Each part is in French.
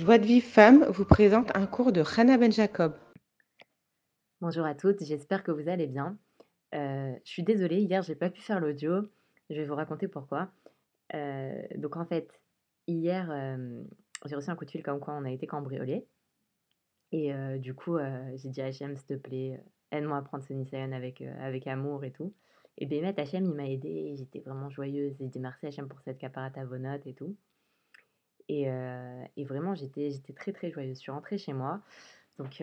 Joie de vivre femme vous présente un cours de Hannah Ben Jacob. Bonjour à toutes, j'espère que vous allez bien. Heu, je suis désolée, hier j'ai pas pu faire l'audio. Je vais vous raconter pourquoi. Heu, donc en fait, hier, hem, j'ai reçu un coup de fil comme quoi on a été cambriolés et du coup, j'ai dit à Hachem: «S'il te plaît, aide-moi à prendre ce Nissayon avec, avec amour et tout» et béhémet Hachem, il m'a aidée, j'étais vraiment joyeuse. J'ai dit: «Merci Hachem pour cette Kaparat Avonot et tout» et vraiment j'étais très, très joyeuse. Je suis rentrée chez moi, donc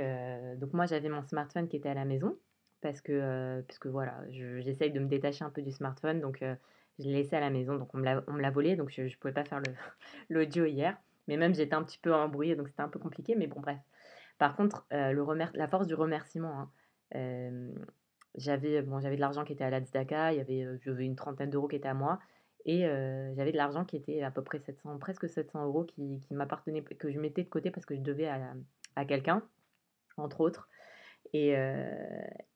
moi j'avais mon smartphone qui était à la maison parce que, puisque voilà, je j'essaye de me détacher un peu du smartphone donc je l'ai laissé à la maison donc on me l'a volé donc je je pouvais pas faire l'audio hier. Mais même j'étais un petit peu embrouillée donc c'était un peu compliqué mais bon bref. Par contre, la force du remerciement, hein, j'avais, de l'argent qui était à la tzedaka, il y avait, une trentaine d'euros qui étaient à moi et heu, j'avais de l'argent qui était à peu près 700, presque 700 € qui qui m'appartenaient, que je mettais de côté parce que je devais à à quelqu'un, entre autres et heu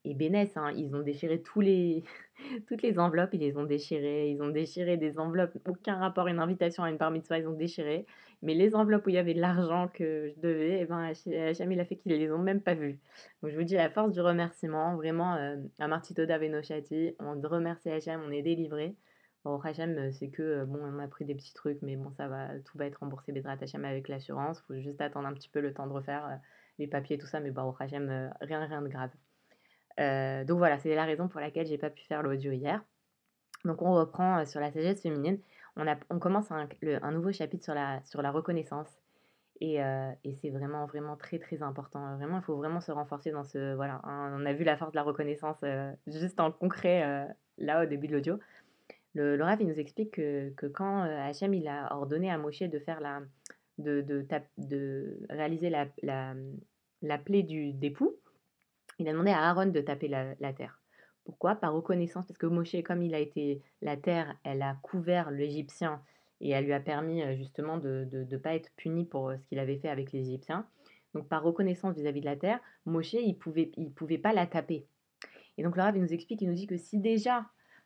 et bénesse, hein, ils ont déchiré tous les toutes les enveloppes, ils les ont déchirées, ils ont déchiré des enveloppes, aucun rapport, une invitation à une bar mitzvah, ils ont déchiré. Mais les enveloppes où il y avait de l'argent que je devais et ben, il a fait qu'ils les ont même pas vues. Donc je vous dis la force du remerciement, vraiment, heu, Amarti toda venoshati, on remercie Hachem, on est délivrés. Baruch Hachem, c'est que, bon, on a pris des petits trucs, mais bon, ça va, tout va être remboursé Bezrat Hachem avec l'assurance. Faut juste attendre un petit peu le temps de refaire, les papiers, tout ça, mais Baruch Hachem, heu, rien rien de grave. Donc voilà, c'est la raison pour laquelle j'ai pas pu faire l'audio hier. Donc on reprend, sur la sagesse féminine. On a on commence un nouveau chapitre sur la sur la reconnaissance et et c'est vraiment, vraiment très, très important. Vraiment, il faut vraiment se renforcer dans ce voilà, on a vu la force de la reconnaissance, juste en concret, là, au début de l'audio. Le le Rav, nous explique que que quand, heu, Hachem, il a ordonné à Moshe de faire la de de de réaliser la la, la plaie du d'époux, il a demandé à Aaron de taper la la terre. Pourquoi? Par reconnaissance, parce que Moshe, comme il a été la terre, elle a couvert l'Égyptien et elle lui a permis, heu, justement de de pas être puni pour, heu, ce qu'il avait fait avec les Égyptiens. Donc par reconnaissance vis-à-vis de la terre, Moshe, il pouvait il pouvait pas la taper et donc le Rav, nous explique, il nous dit que si déjà,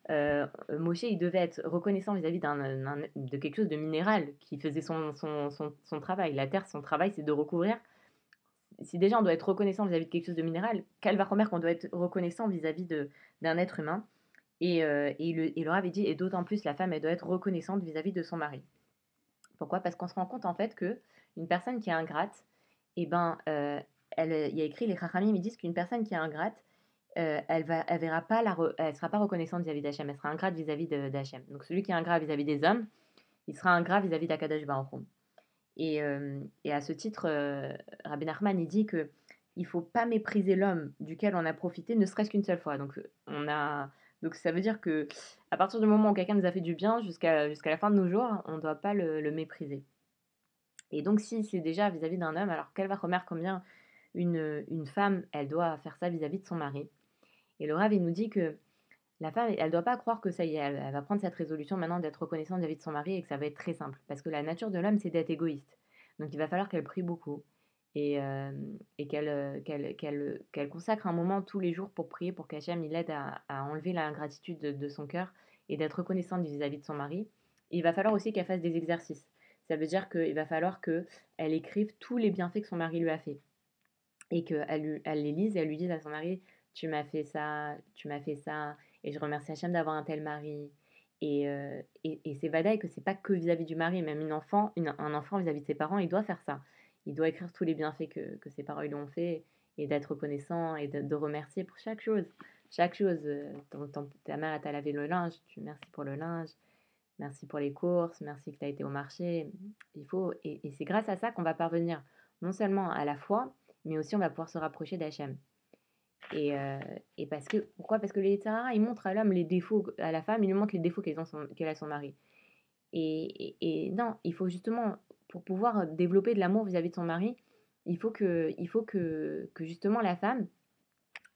heu, Moshe, il devait être reconnaissant vis-à-vis d'un de quelque chose de minéral qui faisait son son son travail. La terre, son travail, c'est de recouvrir si déjà on doit être reconnaissant vis-à-vis de quelque chose de minéral, va qu'on doit être reconnaissant vis-à-vis d'un être humain et heu et le et le Rav, il dit et d'autant plus la femme, elle doit être reconnaissante vis-à-vis de son mari. Pourquoi? Parce qu'on se rend compte en fait qu'une personne qui est ingrate et ben, heu, elle, il y a écrit les Chachamim, ils disent qu'une personne qui est ingrate, heu, elle va pas la sera pas reconnaissante vis-à-vis d'Hachem, elle sera ingrate vis-à-vis d'Hachem. Donc celui qui est ingrat vis-à-vis des hommes, il sera ingrat vis-à-vis d'Akadosh Baruch Hu et à ce titre, heu, Rabbi Nachman, dit que il faut pas mépriser l'homme duquel on a profité, ne serait-ce qu'une seule fois. Donc on a donc ça veut dire que à partir du moment où quelqu'un nous a fait du bien jusqu'à la fin de nos jours, on ne doit pas le mépriser et donc si c'est déjà vis-à-vis d'un homme, alors quelle va remarquer combien une femme, elle doit faire ça vis-à-vis de son mari? Et le Rav, il nous dit que la femme, elle doit pas croire que ça y est, elle, va prendre cette résolution maintenant d'être reconnaissante vis-à-vis de son mari et que ça va être très simple. Parce que la nature de l'homme, c'est d'être égoïste. Donc il va falloir qu'elle prie beaucoup et, euh, qu'elle euh, qu'elle qu'elle qu'elle consacre un moment tous les jours pour prier pour qu'Hachem il aide à, enlever l'ingratitude de, son cœur et d'être reconnaissante vis-à-vis de son mari. Il va falloir aussi qu'elle fasse des exercices. Ça veut dire qu'il va falloir qu'elle écrive tous les bienfaits que son mari lui a fait et qu'elle elle les lise et elle lui dise à son mari tu m'as fait ça, tu m'as fait ça, et je remercie Hachem d'avoir un tel mari. Et, euh, et, et c'est vadaï que c'est pas que vis-à-vis du mari, même une enfant, un enfant vis-à-vis de ses parents, il doit faire ça. Il doit écrire tous les bienfaits que, que ses parents lui ont fait et d'être reconnaissant et de, remercier pour chaque chose. Chaque chose. Euh, ton, ta mère t'a lavé le linge, tu merci pour le linge, merci pour les courses, merci que tu été au marché. Il faut, et, et c'est grâce à ça qu'on va parvenir non seulement à la foi, mais aussi on va pouvoir se rapprocher d'Hachem. Et, euh, et, parce que, pourquoi? Parce que les Yetzirara, ils montrent à l'homme les défauts, à la femme, ils lui montrent les défauts qu'elle qu a son mari. Et, et, non, il faut justement, pour pouvoir développer de l'amour vis-à-vis de son mari, il faut que, il faut que, que justement la femme,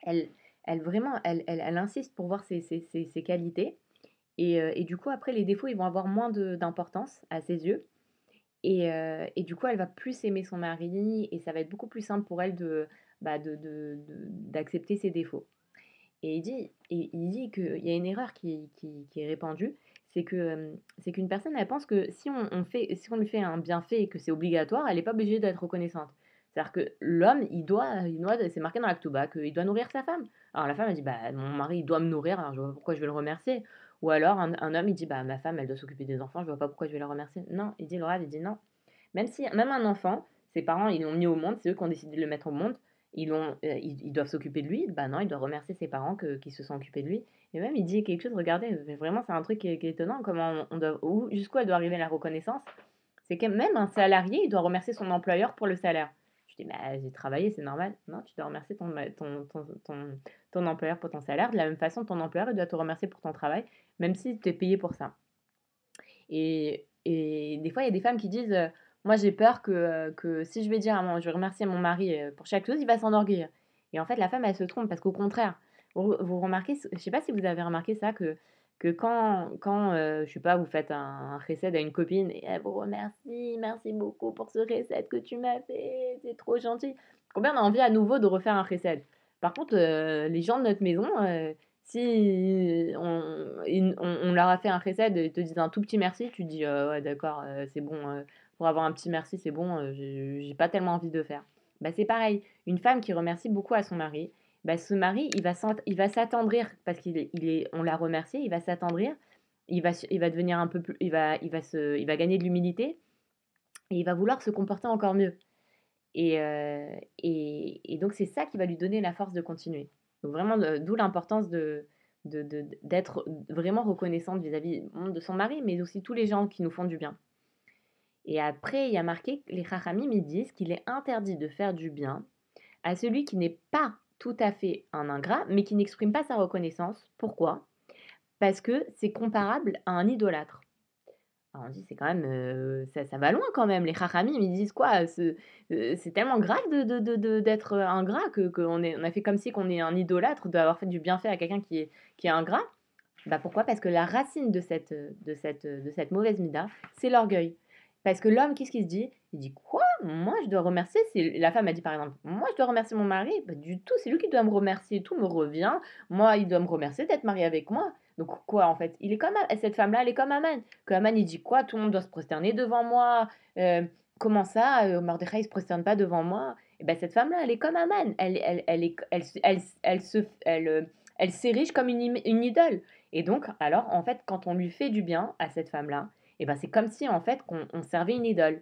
elle, elle vraiment, elle, elle, elle insiste pour voir ses, ses, ses, qualités. Et, euh, et, du coup, après, les défauts, ils vont avoir moins d'importance à ses yeux. Et, euh, et, du coup, elle va plus aimer son mari et ça va être beaucoup plus simple pour elle de, bah, d'accepter ses défauts. Et il dit, et il dit qu'il y a une erreur qui, qui, est répandue, c'est que, hem, c'est qu'une personne, elle pense que si on fait si on lui fait un bienfait et que c'est obligatoire, elle est pas obligée d'être reconnaissante. C'est-à-dire que l'homme, il doit il doit c'est marqué dans la Ktouba qu'il doit nourrir sa femme. Alors la femme, elle dit: «Bah, mon mari, il doit me nourrir, alors je vois pourquoi je vais le remercier». Ou alors un homme, il dit: «Bah, ma femme, elle doit s'occuper des enfants, je vois pas pourquoi je vais la remercier». Non, il dit le il dit: «Non». Même si même un enfant, ses parents, ils l'ont mis au monde, c'est eux qui ont décidé de le mettre au monde, ils l'ont, heu, ils doivent s'occuper de lui, bah non, il doit remercier ses parents que qui se sont occupés de lui. Et même il dit quelque chose, regardez, vraiment c'est un truc qui est étonnant, comment on doit où jusqu'où elle doit arriver la reconnaissance. C'est que même un salarié, il doit remercier son employeur pour le salaire. Je dis: «Bah, j'ai travaillé, c'est normal». Non, tu dois remercier ton ton ton ton employeur pour ton salaire. De la même façon, ton employeur, il doit te remercier pour ton travail, même si tu es payé pour ça. Et et des fois, il y a des femmes qui disent, heu: «Moi, j'ai peur que, heu, que si je vais dire à mon je vais remercier mon mari, heu, pour chaque chose, il va s'enorgueillir». Et en fait, la femme, elle se trompe parce qu'au contraire, vous remarquez je sais pas si vous avez remarqué ça que que quand quand, heu, je sais pas, vous faites un un chesed à une copine et elle vous remercie: «Merci beaucoup pour ce chesed que tu m'as fait, c'est trop gentil». Combien on a envie à nouveau de refaire un chesed? Par contre, heu, les gens de notre maison, si on on leur a fait un chesed et ils te disent un tout petit merci, tu dis: «Heu, ouais d'accord, c'est bon, pour avoir un petit merci, c'est bon, heu, j'ai pas tellement envie de faire». Bah, c'est pareil, une femme qui remercie beaucoup à son mari, bah, ce mari, il va s'attendrir parce qu'il est on l'a remercié, il va s'attendrir, il va il va devenir un peu plus il va il va se il va gagner de l'humilité et il va vouloir se comporter encore mieux. Et heu et et donc c'est ça qui va lui donner la force de continuer. Donc vraiment, d'où l'importance de d'être vraiment reconnaissante vis-à-vis, mmh, de son mari, mais aussi tous les gens qui nous font du bien. Et après, il y a marqué, les Chachamim, ils disent qu'il est interdit de faire du bien à celui qui n'est pas tout à fait un ingrat, mais qui n'exprime pas sa reconnaissance. Pourquoi? Parce que c'est comparable à un idolâtre. Alors on dit: «C'est quand même, heu, ça va loin quand même». Les Chachamim, ils disent quoi? Heu, c'est tellement grave de de de de d'être, ingrat que qu'on est on a fait comme si qu'on est un idolâtre d'avoir fait du bienfait à quelqu'un qui est qui est ingrat. Bah, pourquoi? Parce que la racine de cette, de cette, de cette mauvaise mida, c'est l'orgueil. Parce que l'homme, qu'est-ce qu'il se dit? Il dit: «Quoi? Moi, je dois remercier?» la femme a dit par exemple: «Moi, je dois remercier mon mari?» Pas du tout, c'est lui qui doit me remercier, tout me revient. Moi, il doit me remercier d'être marié avec moi. Donc quoi en fait? Il est comme cette femme-là, elle est comme Aman. Que Aman, il dit quoi? Tout le monde doit se prosterner devant moi. Heu, comment ça, heu, Mordechai, il se prosterne pas devant moi? Et bah, cette femme-là, elle est comme Aman. Elle elle est elle s'érige comme une une idole. Et donc alors, en fait, quand on lui fait du bien à cette femme-là, et bah, c'est comme si en fait qu'on on servait une idole.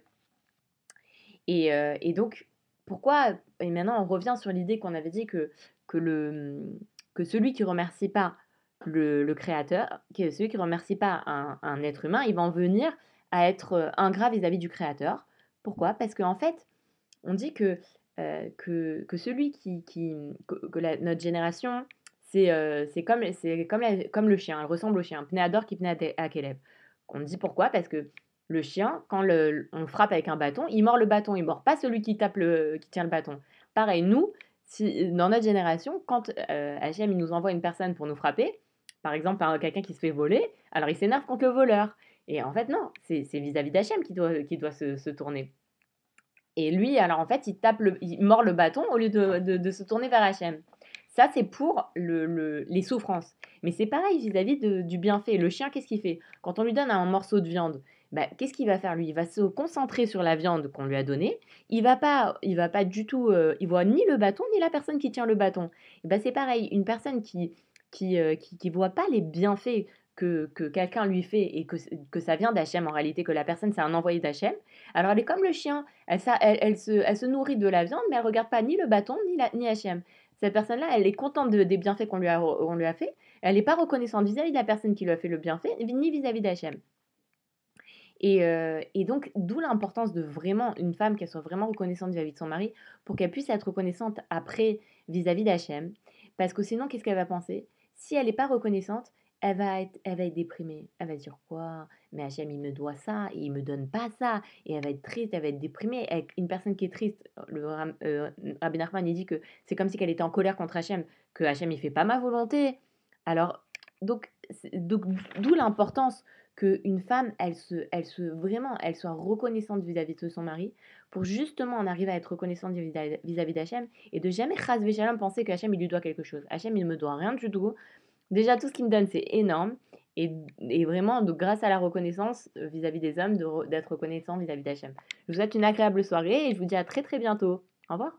Et heu et donc pourquoi et maintenant on revient sur l'idée qu'on avait dit que que le, que celui qui remercie pas le le créateur, que celui qui remercie pas un un être humain, il va en venir à être, heu, ingrat vis-à-vis du créateur. Pourquoi? Parce qu'en fait, on dit que, heu, que que celui qui qui, que notre génération, c'est, comme c'est comme comme le chien, elle ressemble au chien, Pnei Hador kipnei ate hakelev. On dit pourquoi? Parce que le chien, quand le on frappe avec un bâton, il mord le bâton, il mord pas celui qui tape le qui tient le bâton. Pareil, nous, dans notre génération, quand, heu, Hachem, il nous envoie une personne pour nous frapper, par exemple, un quelqu'un qui se fait voler, alors il s'énerve contre le voleur. Et en fait, non, c'est vis-à-vis d'Hachem qui doit qui doit se tourner. Et lui, alors en fait, il tape le il mord le bâton au lieu de de de se tourner vers Hachem. Ça, c'est pour le le les souffrances. Mais c'est pareil vis-à-vis du bienfait. Le chien, qu'est-ce qu'il fait? Quand on lui donne un morceau de viande, bah, qu'est-ce qu'il va faire lui? Il va se concentrer sur la viande qu'on lui a donnée. Il va pas il va pas du tout, heu, il voit ni le bâton, ni la personne qui tient le bâton. Et bah, c'est pareil, une personne qui qui, heu, qui qui voit pas les bienfaits que que quelqu'un lui fait et que que ça vient d'Hachem en réalité, que la personne c'est un envoyé d'Hachem, alors elle est comme le chien, elle ça elle elle se elle se nourrit de la viande, mais elle regarde pas ni le bâton ni la ni. Cette personne-là, elle est contente de des bienfaits qu'on lui a on elle est pas reconnaissante vis-à-vis de la personne qui lui a fait le bienfait, ni vis-à-vis d'Hachem. Et heu et donc d'où l'importance de vraiment une femme qu'elle soit vraiment reconnaissante vis-à-vis de son mari, pour qu'elle puisse être reconnaissante après vis-à-vis d'Hachem. Parce que sinon, qu'est-ce qu'elle va penser? Si elle est pas reconnaissante, elle va être elle va être déprimée. Elle va dire: «Quoi? Mais Hachem, il me doit ça et il me donne pas ça» et elle va être triste, elle va être déprimée. Une personne qui est triste, le heu, Rabbi Nachman, il dit que c'est comme si qu'elle était en colère contre Hachem, que Hachem, il fait pas ma volonté. Alors donc d'où l'importance qu'une femme, elle se elle se vraiment, elle soit reconnaissante vis-à-vis de son mari, pour justement en arriver à être reconnaissante vis-à vis-à-vis d'Hachem et de jamais chas v'shalom penser que Hachem, il lui doit quelque chose. Hachem, il me doit rien du tout. Déjà, tout ce qu'il me donne, c'est énorme et, et vraiment, grâce à la reconnaissance euh, vis-à-vis des hommes, d'être reconnaissant vis-à-vis d'Hachem. Je vous souhaite une agréable soirée et je vous dis à très très bientôt. Au revoir.